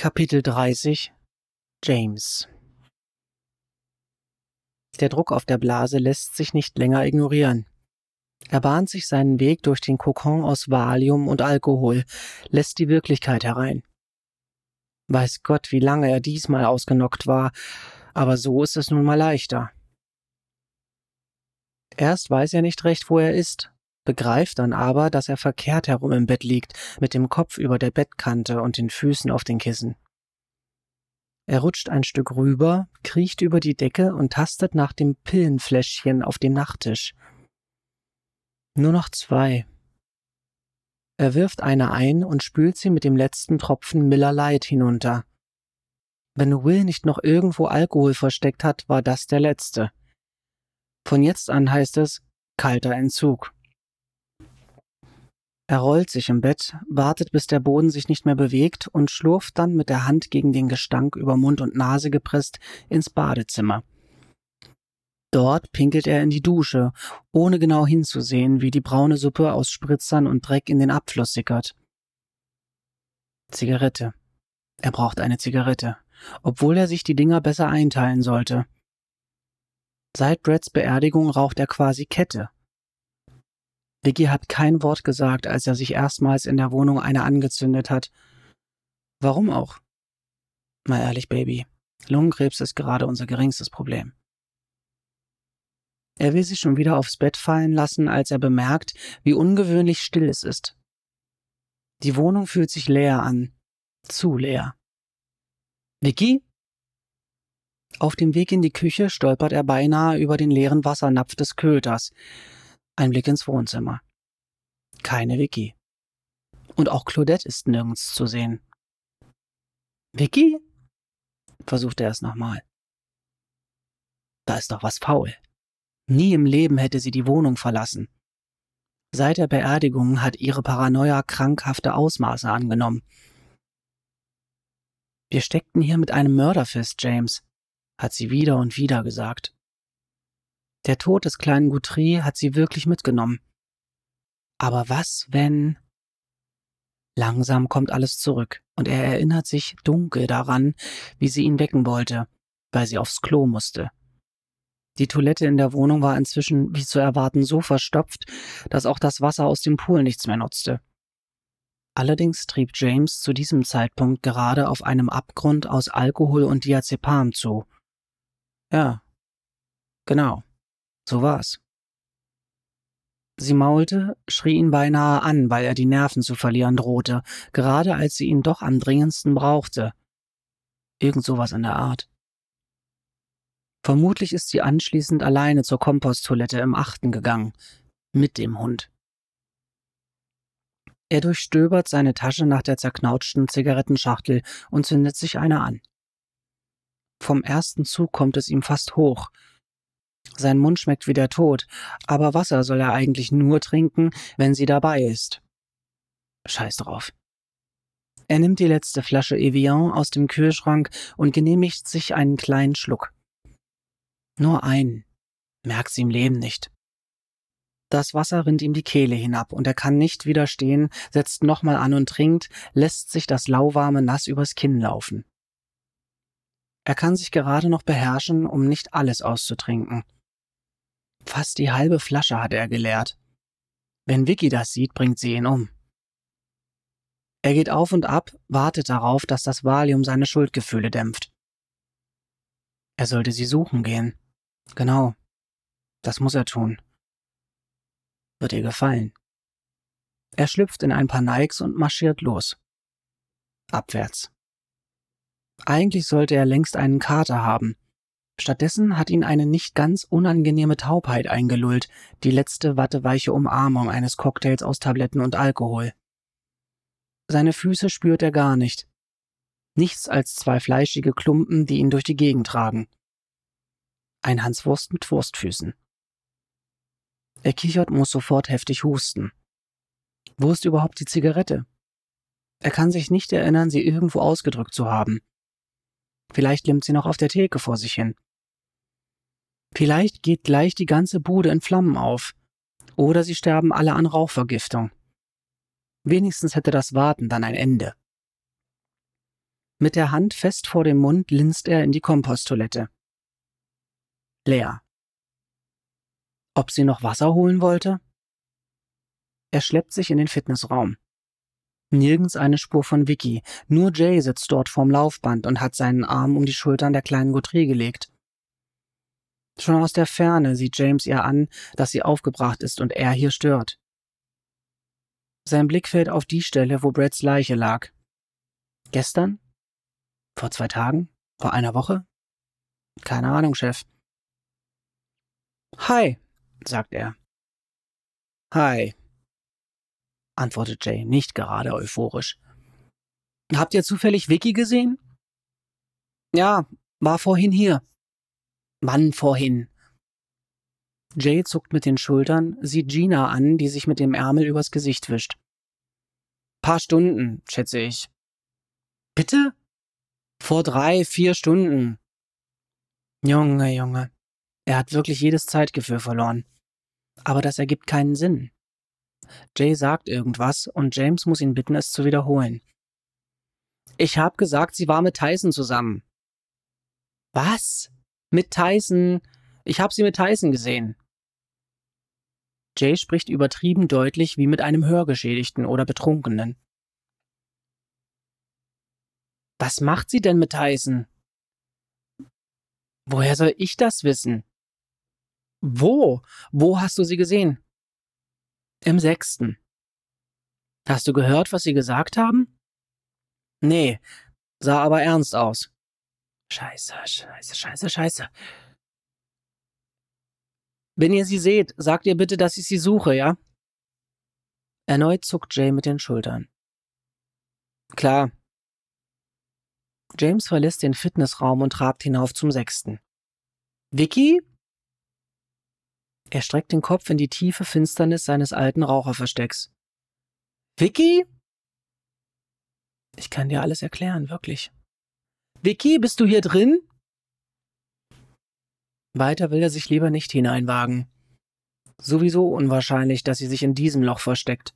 Kapitel 30 James Der Druck auf der Blase lässt sich nicht länger ignorieren. Er bahnt sich seinen Weg durch den Kokon aus Valium und Alkohol, lässt die Wirklichkeit herein. Weiß Gott, wie lange er diesmal ausgenockt war, aber so ist es nun mal leichter. Erst weiß er nicht recht, wo er ist, begreift dann aber, dass er verkehrt herum im Bett liegt, mit dem Kopf über der Bettkante und den Füßen auf den Kissen. Er rutscht ein Stück rüber, kriecht über die Decke und tastet nach dem Pillenfläschchen auf dem Nachttisch. Nur noch zwei. Er wirft eine ein und spült sie mit dem letzten Tropfen Miller Light hinunter. Wenn Will nicht noch irgendwo Alkohol versteckt hat, war das der letzte. Von jetzt an heißt es kalter Entzug. Er rollt sich im Bett, wartet, bis der Boden sich nicht mehr bewegt und schlurft dann mit der Hand gegen den Gestank über Mund und Nase gepresst ins Badezimmer. Dort pinkelt er in die Dusche, ohne genau hinzusehen, wie die braune Suppe aus Spritzern und Dreck in den Abfluss sickert. Zigarette. Er braucht eine Zigarette, obwohl er sich die Dinger besser einteilen sollte. Seit Brads Beerdigung raucht er quasi Kette, Vicky hat kein Wort gesagt, als er sich erstmals in der Wohnung eine angezündet hat. Warum auch? Mal ehrlich, Baby. Lungenkrebs ist gerade unser geringstes Problem. Er will sich schon wieder aufs Bett fallen lassen, als er bemerkt, wie ungewöhnlich still es ist. Die Wohnung fühlt sich leer an. Zu leer. Vicky? Auf dem Weg in die Küche stolpert er beinahe über den leeren Wassernapf des Köters. Ein Blick ins Wohnzimmer. Keine Vicky. Und auch Claudette ist nirgends zu sehen. Vicky? versucht er es nochmal. Da ist doch was faul. Nie im Leben hätte sie die Wohnung verlassen. Seit der Beerdigung hat ihre Paranoia krankhafte Ausmaße angenommen. Wir steckten hier mit einem Mörder fest, James, hat sie wieder und wieder gesagt. Der Tod des kleinen Guthrie hat sie wirklich mitgenommen. Aber was, wenn... Langsam kommt alles zurück, und er erinnert sich dunkel daran, wie sie ihn wecken wollte, weil sie aufs Klo musste. Die Toilette in der Wohnung war inzwischen, wie zu erwarten, so verstopft, dass auch das Wasser aus dem Pool nichts mehr nutzte. Allerdings trieb James zu diesem Zeitpunkt gerade auf einem Abgrund aus Alkohol und Diazepam zu. Ja, genau. So war's. Sie maulte, schrie ihn beinahe an, weil er die Nerven zu verlieren drohte, gerade als sie ihn doch am dringendsten brauchte. Irgend sowas in der Art. Vermutlich ist sie anschließend alleine zur Komposttoilette im Achten gegangen, mit dem Hund. Er durchstöbert seine Tasche nach der zerknautschten Zigarettenschachtel und zündet sich eine an. Vom ersten Zug kommt es ihm fast hoch, sein Mund schmeckt wie der Tod, aber Wasser soll er eigentlich nur trinken, wenn sie dabei ist. Scheiß drauf. Er nimmt die letzte Flasche Evian aus dem Kühlschrank und genehmigt sich einen kleinen Schluck. Nur einen. Merkt sie im Leben nicht. Das Wasser rinnt ihm die Kehle hinab und er kann nicht widerstehen, setzt nochmal an und trinkt, lässt sich das lauwarme Nass übers Kinn laufen. Er kann sich gerade noch beherrschen, um nicht alles auszutrinken. Fast die halbe Flasche hat er geleert. Wenn Vicky das sieht, bringt sie ihn um. Er geht auf und ab, wartet darauf, dass das Valium seine Schuldgefühle dämpft. Er sollte sie suchen gehen. Genau. Das muss er tun. Wird ihr gefallen. Er schlüpft in ein paar Nikes und marschiert los. Abwärts. Eigentlich sollte er längst einen Kater haben, Stattdessen hat ihn eine nicht ganz unangenehme Taubheit eingelullt, die letzte watteweiche Umarmung eines Cocktails aus Tabletten und Alkohol. Seine Füße spürt er gar nicht. Nichts als zwei fleischige Klumpen, die ihn durch die Gegend tragen. Ein Hanswurst mit Wurstfüßen. Er kichert, muss sofort heftig husten. Wo ist überhaupt die Zigarette? Er kann sich nicht erinnern, sie irgendwo ausgedrückt zu haben. Vielleicht limmt sie noch auf der Theke vor sich hin. Vielleicht geht gleich die ganze Bude in Flammen auf. Oder sie sterben alle an Rauchvergiftung. Wenigstens hätte das Warten dann ein Ende. Mit der Hand fest vor dem Mund linst er in die Komposttoilette. Leer. Ob sie noch Wasser holen wollte? Er schleppt sich in den Fitnessraum. Nirgends eine Spur von Vicky, nur Jay sitzt dort vorm Laufband und hat seinen Arm um die Schultern der kleinen Gautry gelegt. Schon aus der Ferne sieht James ihr an, dass sie aufgebracht ist und er hier stört. Sein Blick fällt auf die Stelle, wo Brads Leiche lag. Gestern? Vor zwei Tagen? Vor einer Woche? Keine Ahnung, Chef. Hi, sagt er. Hi, antwortet Jay, nicht gerade euphorisch. Habt ihr zufällig Vicky gesehen? Ja, war vorhin hier. Wann vorhin? Jay zuckt mit den Schultern, sieht Gina an, die sich mit dem Ärmel übers Gesicht wischt. Paar Stunden, schätze ich. Bitte? Vor drei, vier Stunden. Junge, Junge. Er hat wirklich jedes Zeitgefühl verloren. Aber das ergibt keinen Sinn. Jay sagt irgendwas und James muss ihn bitten, es zu wiederholen. Ich hab gesagt, sie war mit Tyson zusammen. Was? Mit Tyson? Ich hab sie mit Tyson gesehen. Jay spricht übertrieben deutlich wie mit einem Hörgeschädigten oder Betrunkenen. Was macht sie denn mit Tyson? Woher soll ich das wissen? Wo? Wo hast du sie gesehen? Im sechsten. Hast du gehört, was sie gesagt haben? Nee, sah aber ernst aus. Scheiße, scheiße, scheiße, scheiße. Wenn ihr sie seht, sagt ihr bitte, dass ich sie suche, ja? Erneut zuckt Jay mit den Schultern. Klar. James verlässt den Fitnessraum und trabt hinauf zum sechsten. Vicky? Er streckt den Kopf in die tiefe Finsternis seines alten Raucherverstecks. Vicky? Ich kann dir alles erklären, wirklich. Vicky, bist du hier drin? Weiter will er sich lieber nicht hineinwagen. Sowieso unwahrscheinlich, dass sie sich in diesem Loch versteckt.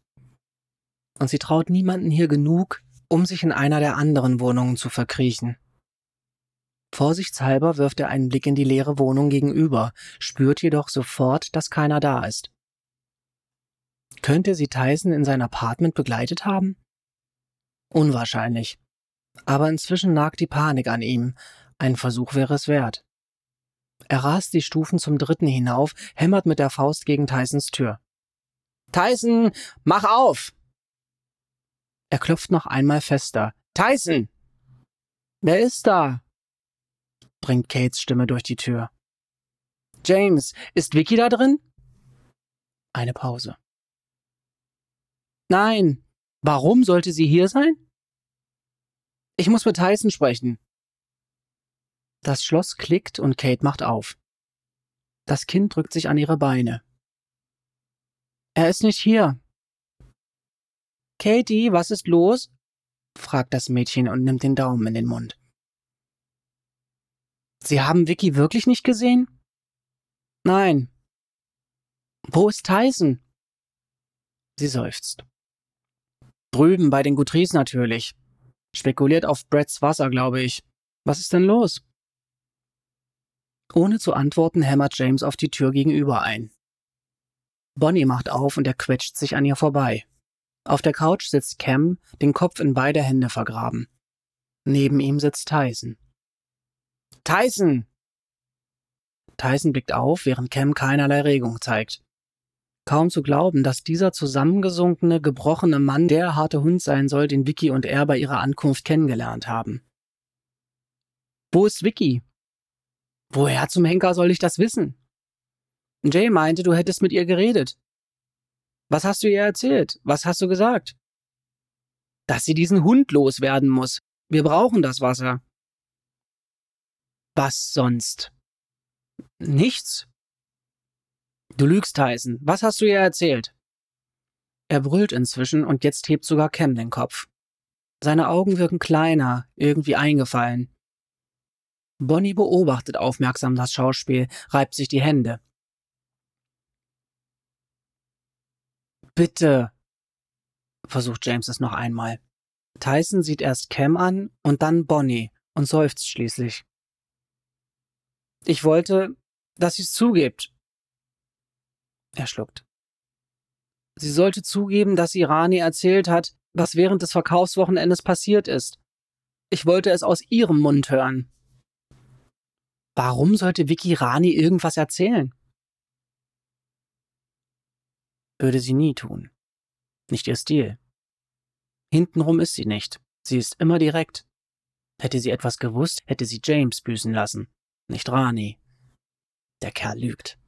Und sie traut niemanden hier genug, um sich in einer der anderen Wohnungen zu verkriechen. Vorsichtshalber wirft er einen Blick in die leere Wohnung gegenüber, spürt jedoch sofort, dass keiner da ist. Könnte sie Tyson in sein Apartment begleitet haben? Unwahrscheinlich. Aber inzwischen nagt die Panik an ihm. Ein Versuch wäre es wert. Er rast die Stufen zum dritten hinauf, hämmert mit der Faust gegen Tysons Tür. Tyson, mach auf! Er klopft noch einmal fester. Tyson! Wer ist da? bringt Kates Stimme durch die Tür. James, ist Vicky da drin? Eine Pause. Nein. Warum sollte sie hier sein? Ich muss mit Tyson sprechen. Das Schloss klickt und Kate macht auf. Das Kind drückt sich an ihre Beine. Er ist nicht hier. Katie, was ist los? fragt das Mädchen und nimmt den Daumen in den Mund. Sie haben Vicky wirklich nicht gesehen? Nein. Wo ist Tyson? Sie seufzt. Drüben bei den Gutrys natürlich. Spekuliert auf Brads Wasser, glaube ich. Was ist denn los? Ohne zu antworten hämmert James auf die Tür gegenüber ein. Bonnie macht auf und er quetscht sich an ihr vorbei. Auf der Couch sitzt Cam, den Kopf in beide Hände vergraben. Neben ihm sitzt Tyson. Tyson! Tyson blickt auf, während Cam keinerlei Regung zeigt. Kaum zu glauben, dass dieser zusammengesunkene, gebrochene Mann der harte Hund sein soll, den Vicky und er bei ihrer Ankunft kennengelernt haben. Wo ist Vicky? Woher zum Henker soll ich das wissen? Jay meinte, du hättest mit ihr geredet. Was hast du ihr erzählt? Was hast du gesagt? Dass sie diesen Hund loswerden muss. Wir brauchen das Wasser. Was sonst? Nichts? Du lügst, Tyson. Was hast du ihr erzählt? Er brüllt inzwischen und jetzt hebt sogar Cam den Kopf. Seine Augen wirken kleiner, irgendwie eingefallen. Bonnie beobachtet aufmerksam das Schauspiel, reibt sich die Hände. Bitte, versucht James es noch einmal. Tyson sieht erst Cam an und dann Bonnie und seufzt schließlich. Ich wollte, dass sie es zugibt. Er schluckt. Sie sollte zugeben, dass sie Rani erzählt hat, was während des Verkaufswochenendes passiert ist. Ich wollte es aus ihrem Mund hören. Warum sollte Vicky Rani irgendwas erzählen? Würde sie nie tun. Nicht ihr Stil. Hintenrum ist sie nicht. Sie ist immer direkt. Hätte sie etwas gewusst, hätte sie James büßen lassen, nicht Rani. Der Kerl lügt.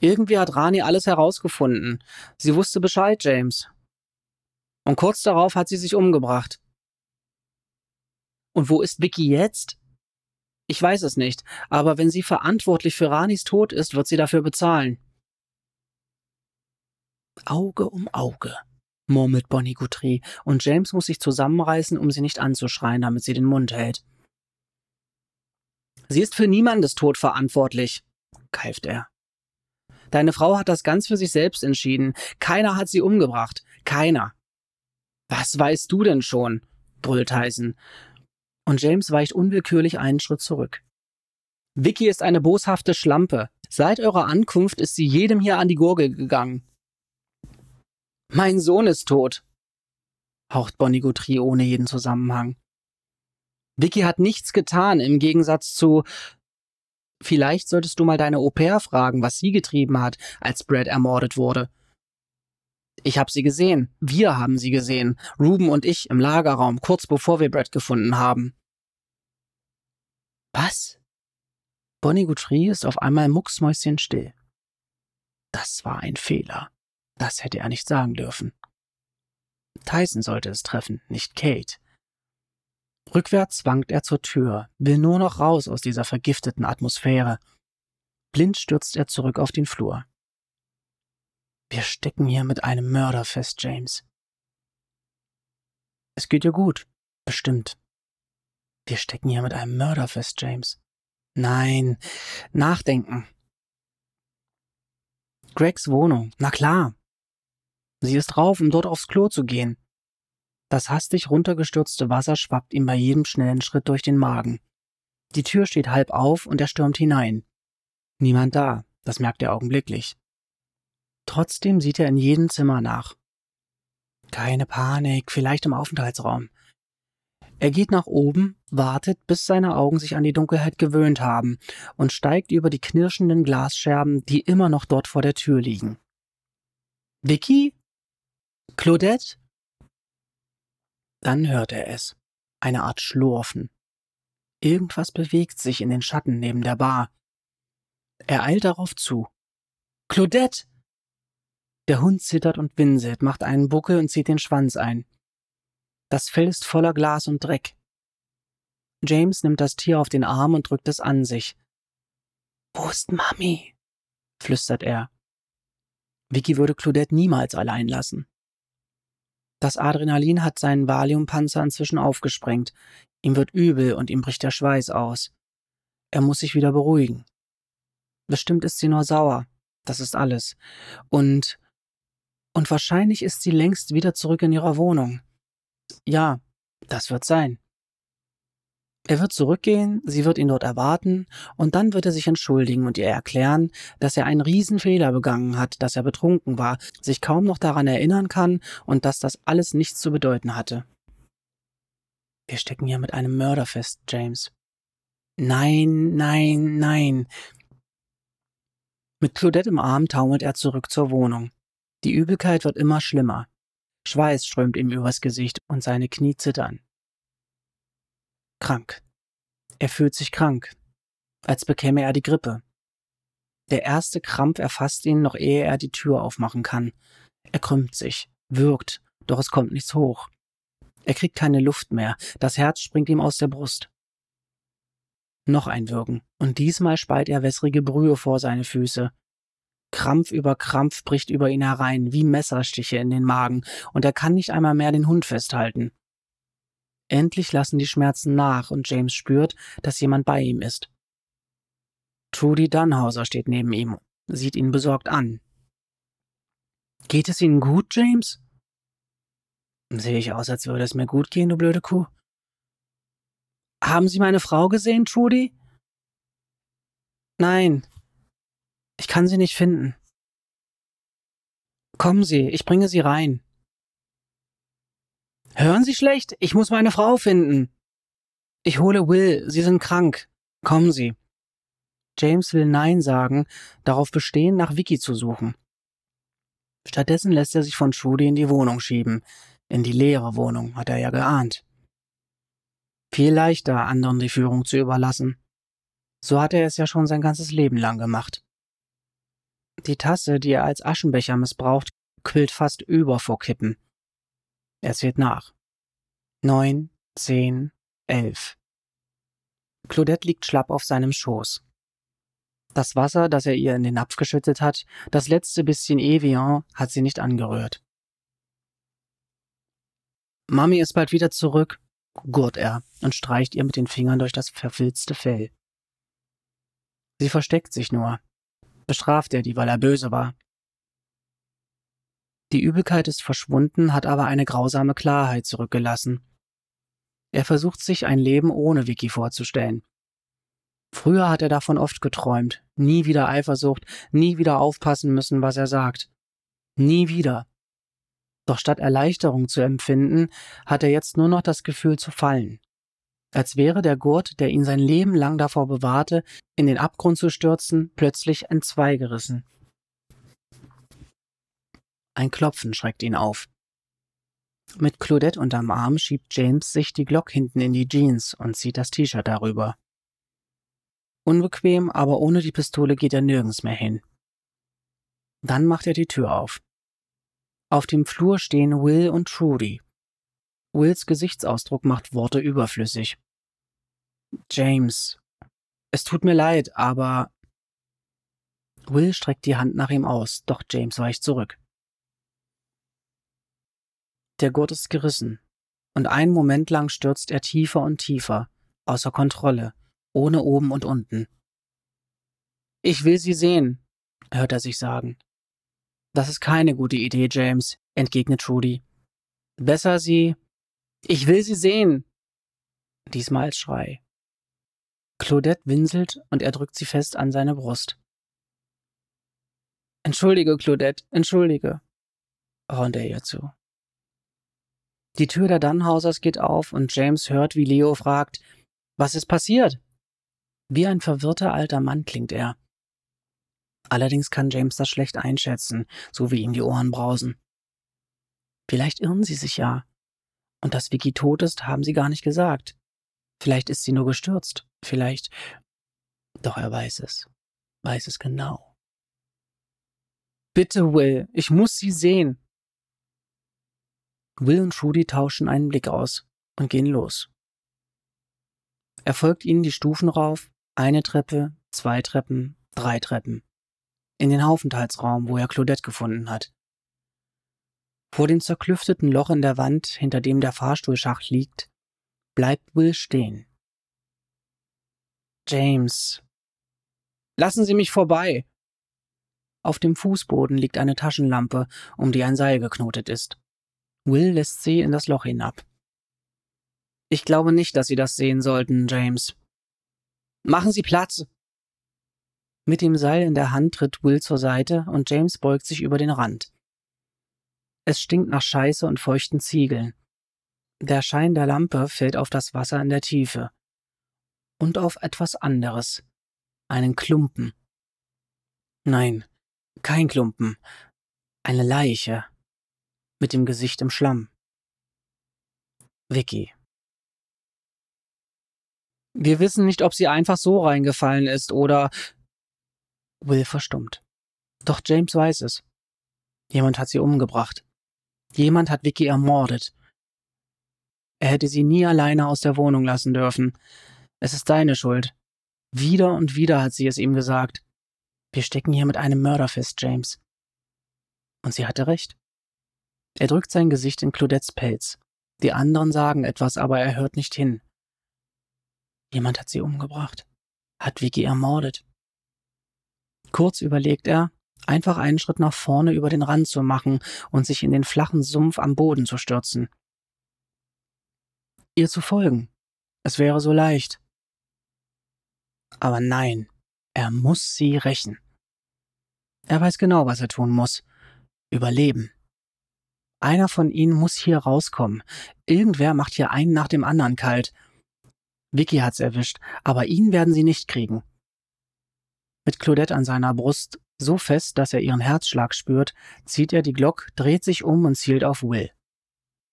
Irgendwie hat Rani alles herausgefunden. Sie wusste Bescheid, James. Und kurz darauf hat sie sich umgebracht. Und wo ist Vicky jetzt? Ich weiß es nicht, aber wenn sie verantwortlich für Ranis Tod ist, wird sie dafür bezahlen. Auge um Auge, murmelt Bonnie Guthrie, und James muss sich zusammenreißen, um sie nicht anzuschreien, damit sie den Mund hält. Sie ist für niemandes Tod verantwortlich, keift er. Deine Frau hat das ganz für sich selbst entschieden. Keiner hat sie umgebracht. Keiner. Was weißt du denn schon? brüllt Tyson. Und James weicht unwillkürlich einen Schritt zurück. Vicky ist eine boshafte Schlampe. Seit eurer Ankunft ist sie jedem hier an die Gurgel gegangen. Mein Sohn ist tot, haucht Bonnie Guthrie ohne jeden Zusammenhang. Vicky hat nichts getan, im Gegensatz zu Vielleicht solltest du mal deine Au pair fragen, was sie getrieben hat, als Brad ermordet wurde. Ich habe sie gesehen. Wir haben sie gesehen. Ruben und ich im Lagerraum, kurz bevor wir Brad gefunden haben. Was? Bonnie Guthrie ist auf einmal mucksmäuschenstill. Das war ein Fehler. Das hätte er nicht sagen dürfen. Tyson sollte es treffen, nicht Kate. Rückwärts wankt er zur Tür, will nur noch raus aus dieser vergifteten Atmosphäre. Blind stürzt er zurück auf den Flur. Wir stecken hier mit einem Mörder fest, James. Es geht dir gut, bestimmt. Wir stecken hier mit einem Mörder fest, James. Nein, nachdenken. Gregs Wohnung, na klar. Sie ist drauf, um dort aufs Klo zu gehen. Das hastig runtergestürzte Wasser schwappt ihm bei jedem schnellen Schritt durch den Magen. Die Tür steht halb auf und er stürmt hinein. Niemand da, das merkt er augenblicklich. Trotzdem sieht er in jedem Zimmer nach. Keine Panik, vielleicht im Aufenthaltsraum. Er geht nach oben, wartet, bis seine Augen sich an die Dunkelheit gewöhnt haben und steigt über die knirschenden Glasscherben, die immer noch dort vor der Tür liegen. Vicky? Claudette? Dann hört er es. Eine Art Schlurfen. Irgendwas bewegt sich in den Schatten neben der Bar. Er eilt darauf zu. Claudette! Der Hund zittert und winselt, macht einen Buckel und zieht den Schwanz ein. Das Fell ist voller Glas und Dreck. James nimmt das Tier auf den Arm und drückt es an sich. Wo ist Mami? flüstert er. Vicky würde Claudette niemals allein lassen. Das Adrenalin hat seinen Valiumpanzer inzwischen aufgesprengt. Ihm wird übel und ihm bricht der Schweiß aus. Er muss sich wieder beruhigen. Bestimmt ist sie nur sauer. Das ist alles. Und. Und wahrscheinlich ist sie längst wieder zurück in ihrer Wohnung. Ja, das wird sein. Er wird zurückgehen, sie wird ihn dort erwarten, und dann wird er sich entschuldigen und ihr erklären, dass er einen Riesenfehler begangen hat, dass er betrunken war, sich kaum noch daran erinnern kann und dass das alles nichts zu bedeuten hatte. Wir stecken hier mit einem Mörder fest, James. Nein, nein, nein. Mit Claudette im Arm taumelt er zurück zur Wohnung. Die Übelkeit wird immer schlimmer. Schweiß strömt ihm übers Gesicht und seine Knie zittern krank. Er fühlt sich krank, als bekäme er die Grippe. Der erste Krampf erfasst ihn, noch ehe er die Tür aufmachen kann. Er krümmt sich, würgt, doch es kommt nichts hoch. Er kriegt keine Luft mehr, das Herz springt ihm aus der Brust. Noch ein Würgen, und diesmal speit er wässrige Brühe vor seine Füße. Krampf über Krampf bricht über ihn herein, wie Messerstiche in den Magen, und er kann nicht einmal mehr den Hund festhalten. Endlich lassen die Schmerzen nach und James spürt, dass jemand bei ihm ist. Trudy Dunhauser steht neben ihm, sieht ihn besorgt an. Geht es Ihnen gut, James? Sehe ich aus, als würde es mir gut gehen, du blöde Kuh? Haben Sie meine Frau gesehen, Trudy? Nein. Ich kann sie nicht finden. Kommen Sie, ich bringe Sie rein. Hören Sie schlecht? Ich muss meine Frau finden. Ich hole Will, Sie sind krank. Kommen Sie. James will Nein sagen, darauf bestehen, nach Vicky zu suchen. Stattdessen lässt er sich von Trudy in die Wohnung schieben. In die leere Wohnung, hat er ja geahnt. Viel leichter, anderen die Führung zu überlassen. So hat er es ja schon sein ganzes Leben lang gemacht. Die Tasse, die er als Aschenbecher missbraucht, quillt fast über vor Kippen. Er zählt nach. Neun, zehn, elf. Claudette liegt schlapp auf seinem Schoß. Das Wasser, das er ihr in den Napf geschüttet hat, das letzte bisschen Evian, hat sie nicht angerührt. Mami ist bald wieder zurück, gurt er und streicht ihr mit den Fingern durch das verfilzte Fell. Sie versteckt sich nur. Bestraft er die, weil er böse war. Die Übelkeit ist verschwunden, hat aber eine grausame Klarheit zurückgelassen. Er versucht sich ein Leben ohne Vicky vorzustellen. Früher hat er davon oft geträumt, nie wieder Eifersucht, nie wieder aufpassen müssen, was er sagt. Nie wieder. Doch statt Erleichterung zu empfinden, hat er jetzt nur noch das Gefühl zu fallen. Als wäre der Gurt, der ihn sein Leben lang davor bewahrte, in den Abgrund zu stürzen, plötzlich entzweigerissen. Ein Klopfen schreckt ihn auf. Mit Claudette unterm Arm schiebt James sich die Glock hinten in die Jeans und zieht das T-Shirt darüber. Unbequem, aber ohne die Pistole geht er nirgends mehr hin. Dann macht er die Tür auf. Auf dem Flur stehen Will und Trudy. Wills Gesichtsausdruck macht Worte überflüssig. James, es tut mir leid, aber. Will streckt die Hand nach ihm aus, doch James weicht zurück. Der Gurt ist gerissen, und einen Moment lang stürzt er tiefer und tiefer, außer Kontrolle, ohne oben und unten. Ich will Sie sehen, hört er sich sagen. Das ist keine gute Idee, James, entgegnet Trudy. Besser Sie. Ich will Sie sehen. Diesmal als Schrei. Claudette winselt und er drückt sie fest an seine Brust. Entschuldige, Claudette, entschuldige, raunt er ihr zu. Die Tür der Dannhausers geht auf und James hört, wie Leo fragt, was ist passiert? Wie ein verwirrter alter Mann klingt er. Allerdings kann James das schlecht einschätzen, so wie ihm die Ohren brausen. Vielleicht irren sie sich ja. Und dass Vicky tot ist, haben sie gar nicht gesagt. Vielleicht ist sie nur gestürzt. Vielleicht. Doch er weiß es. Weiß es genau. Bitte, Will, ich muss sie sehen. Will und Trudy tauschen einen Blick aus und gehen los. Er folgt ihnen die Stufen rauf, eine Treppe, zwei Treppen, drei Treppen. In den Haufenthaltsraum, wo er Claudette gefunden hat. Vor dem zerklüfteten Loch in der Wand, hinter dem der Fahrstuhlschacht liegt, bleibt Will stehen. James. Lassen Sie mich vorbei. Auf dem Fußboden liegt eine Taschenlampe, um die ein Seil geknotet ist. Will lässt sie in das Loch hinab. Ich glaube nicht, dass Sie das sehen sollten, James. Machen Sie Platz! Mit dem Seil in der Hand tritt Will zur Seite und James beugt sich über den Rand. Es stinkt nach Scheiße und feuchten Ziegeln. Der Schein der Lampe fällt auf das Wasser in der Tiefe und auf etwas anderes. Einen Klumpen. Nein, kein Klumpen. Eine Leiche. Mit dem Gesicht im Schlamm. Vicky. Wir wissen nicht, ob sie einfach so reingefallen ist oder. Will verstummt. Doch James weiß es. Jemand hat sie umgebracht. Jemand hat Vicky ermordet. Er hätte sie nie alleine aus der Wohnung lassen dürfen. Es ist deine Schuld. Wieder und wieder hat sie es ihm gesagt. Wir stecken hier mit einem Mörder fest, James. Und sie hatte recht. Er drückt sein Gesicht in Claudettes Pelz. Die anderen sagen etwas, aber er hört nicht hin. Jemand hat sie umgebracht. Hat Vicky ermordet. Kurz überlegt er, einfach einen Schritt nach vorne über den Rand zu machen und sich in den flachen Sumpf am Boden zu stürzen. ihr zu folgen. Es wäre so leicht. Aber nein, er muss sie rächen. Er weiß genau, was er tun muss. Überleben. Einer von ihnen muss hier rauskommen. Irgendwer macht hier einen nach dem anderen kalt. Vicky hat's erwischt, aber ihn werden sie nicht kriegen. Mit Claudette an seiner Brust, so fest, dass er ihren Herzschlag spürt, zieht er die Glock, dreht sich um und zielt auf Will.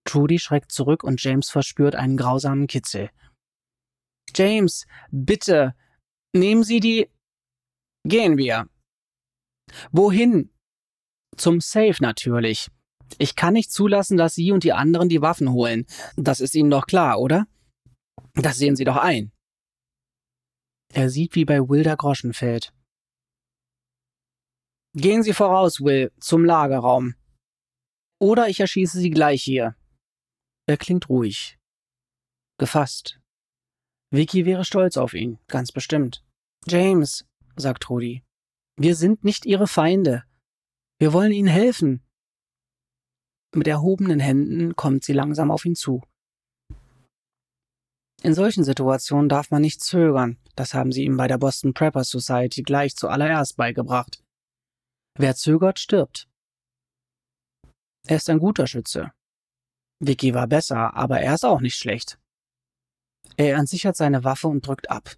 Trudy schreckt zurück und James verspürt einen grausamen Kitzel. James, bitte, nehmen Sie die. Gehen wir. Wohin? Zum Safe natürlich. Ich kann nicht zulassen, dass Sie und die anderen die Waffen holen. Das ist Ihnen doch klar, oder? Das sehen Sie doch ein. Er sieht, wie bei Will der Groschen fällt. Gehen Sie voraus, Will, zum Lagerraum. Oder ich erschieße Sie gleich hier. Er klingt ruhig. Gefasst. Vicky wäre stolz auf ihn, ganz bestimmt. James, sagt Rudi, wir sind nicht Ihre Feinde. Wir wollen Ihnen helfen. Mit erhobenen Händen kommt sie langsam auf ihn zu. In solchen Situationen darf man nicht zögern, das haben sie ihm bei der Boston Prepper Society gleich zuallererst beigebracht. Wer zögert, stirbt. Er ist ein guter Schütze. Vicky war besser, aber er ist auch nicht schlecht. Er entsichert seine Waffe und drückt ab.